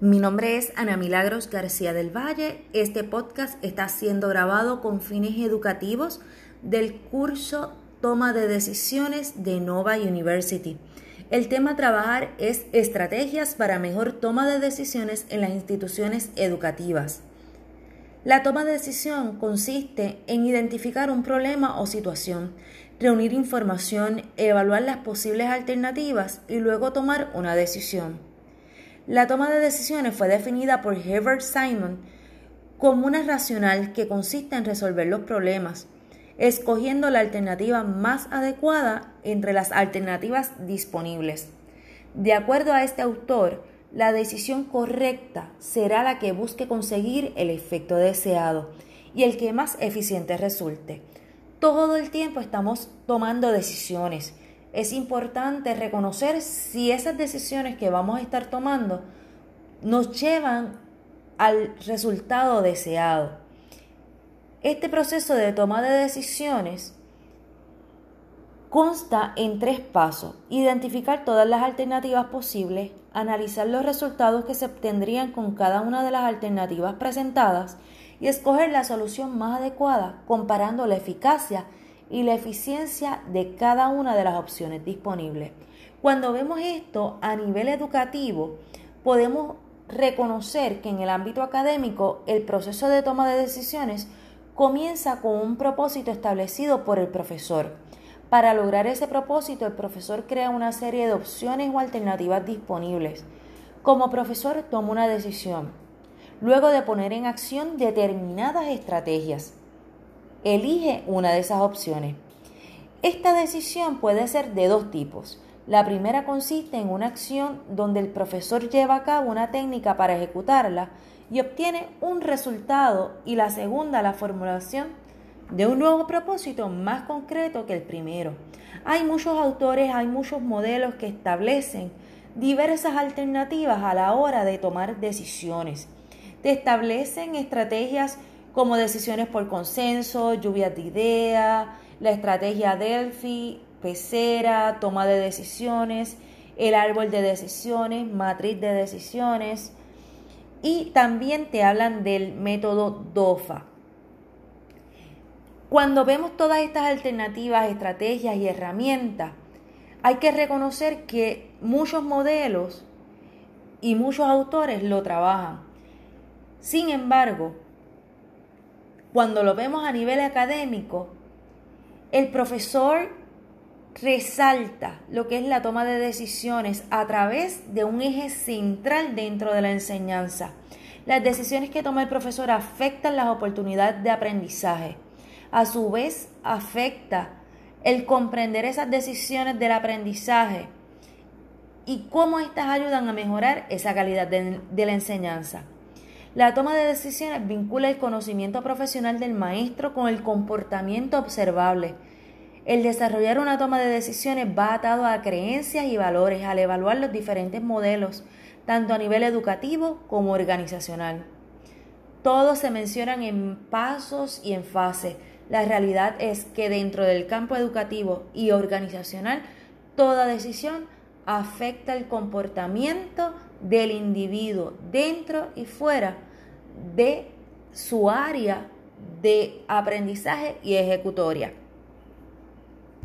Mi nombre es Ana Milagros García del Valle. Este podcast está siendo grabado con fines educativos del curso Toma de Decisiones de Nova University. El tema a trabajar es estrategias para mejor toma de decisiones en las instituciones educativas. La toma de decisión consiste en identificar un problema o situación, reunir información, evaluar las posibles alternativas y luego tomar una decisión. La toma de decisiones fue definida por Herbert Simon como una racional que consiste en resolver los problemas, escogiendo la alternativa más adecuada entre las alternativas disponibles. De acuerdo a este autor, la decisión correcta será la que busque conseguir el efecto deseado y el que más eficiente resulte. Todo el tiempo estamos tomando decisiones es importante reconocer si esas decisiones que vamos a estar tomando nos llevan al resultado deseado. Este proceso de toma de decisiones consta en tres pasos. Identificar todas las alternativas posibles, analizar los resultados que se obtendrían con cada una de las alternativas presentadas y escoger la solución más adecuada comparando la eficacia y la eficiencia de cada una de las opciones disponibles. Cuando vemos esto a nivel educativo, podemos reconocer que en el ámbito académico el proceso de toma de decisiones comienza con un propósito establecido por el profesor. Para lograr ese propósito, el profesor crea una serie de opciones o alternativas disponibles. Como profesor toma una decisión, luego de poner en acción determinadas estrategias elige una de esas opciones. Esta decisión puede ser de dos tipos. La primera consiste en una acción donde el profesor lleva a cabo una técnica para ejecutarla y obtiene un resultado y la segunda la formulación de un nuevo propósito más concreto que el primero. Hay muchos autores, hay muchos modelos que establecen diversas alternativas a la hora de tomar decisiones. Te establecen estrategias como decisiones por consenso, lluvias de ideas, la estrategia Delphi, pecera, toma de decisiones, el árbol de decisiones, matriz de decisiones. Y también te hablan del método DOFA. Cuando vemos todas estas alternativas, estrategias y herramientas, hay que reconocer que muchos modelos y muchos autores lo trabajan. Sin embargo, cuando lo vemos a nivel académico, el profesor resalta lo que es la toma de decisiones a través de un eje central dentro de la enseñanza. Las decisiones que toma el profesor afectan las oportunidades de aprendizaje. A su vez, afecta el comprender esas decisiones del aprendizaje y cómo éstas ayudan a mejorar esa calidad de, de la enseñanza. La toma de decisiones vincula el conocimiento profesional del maestro con el comportamiento observable. El desarrollar una toma de decisiones va atado a creencias y valores al evaluar los diferentes modelos, tanto a nivel educativo como organizacional. Todos se mencionan en pasos y en fases. La realidad es que dentro del campo educativo y organizacional, toda decisión afecta el comportamiento del individuo dentro y fuera de su área de aprendizaje y ejecutoria.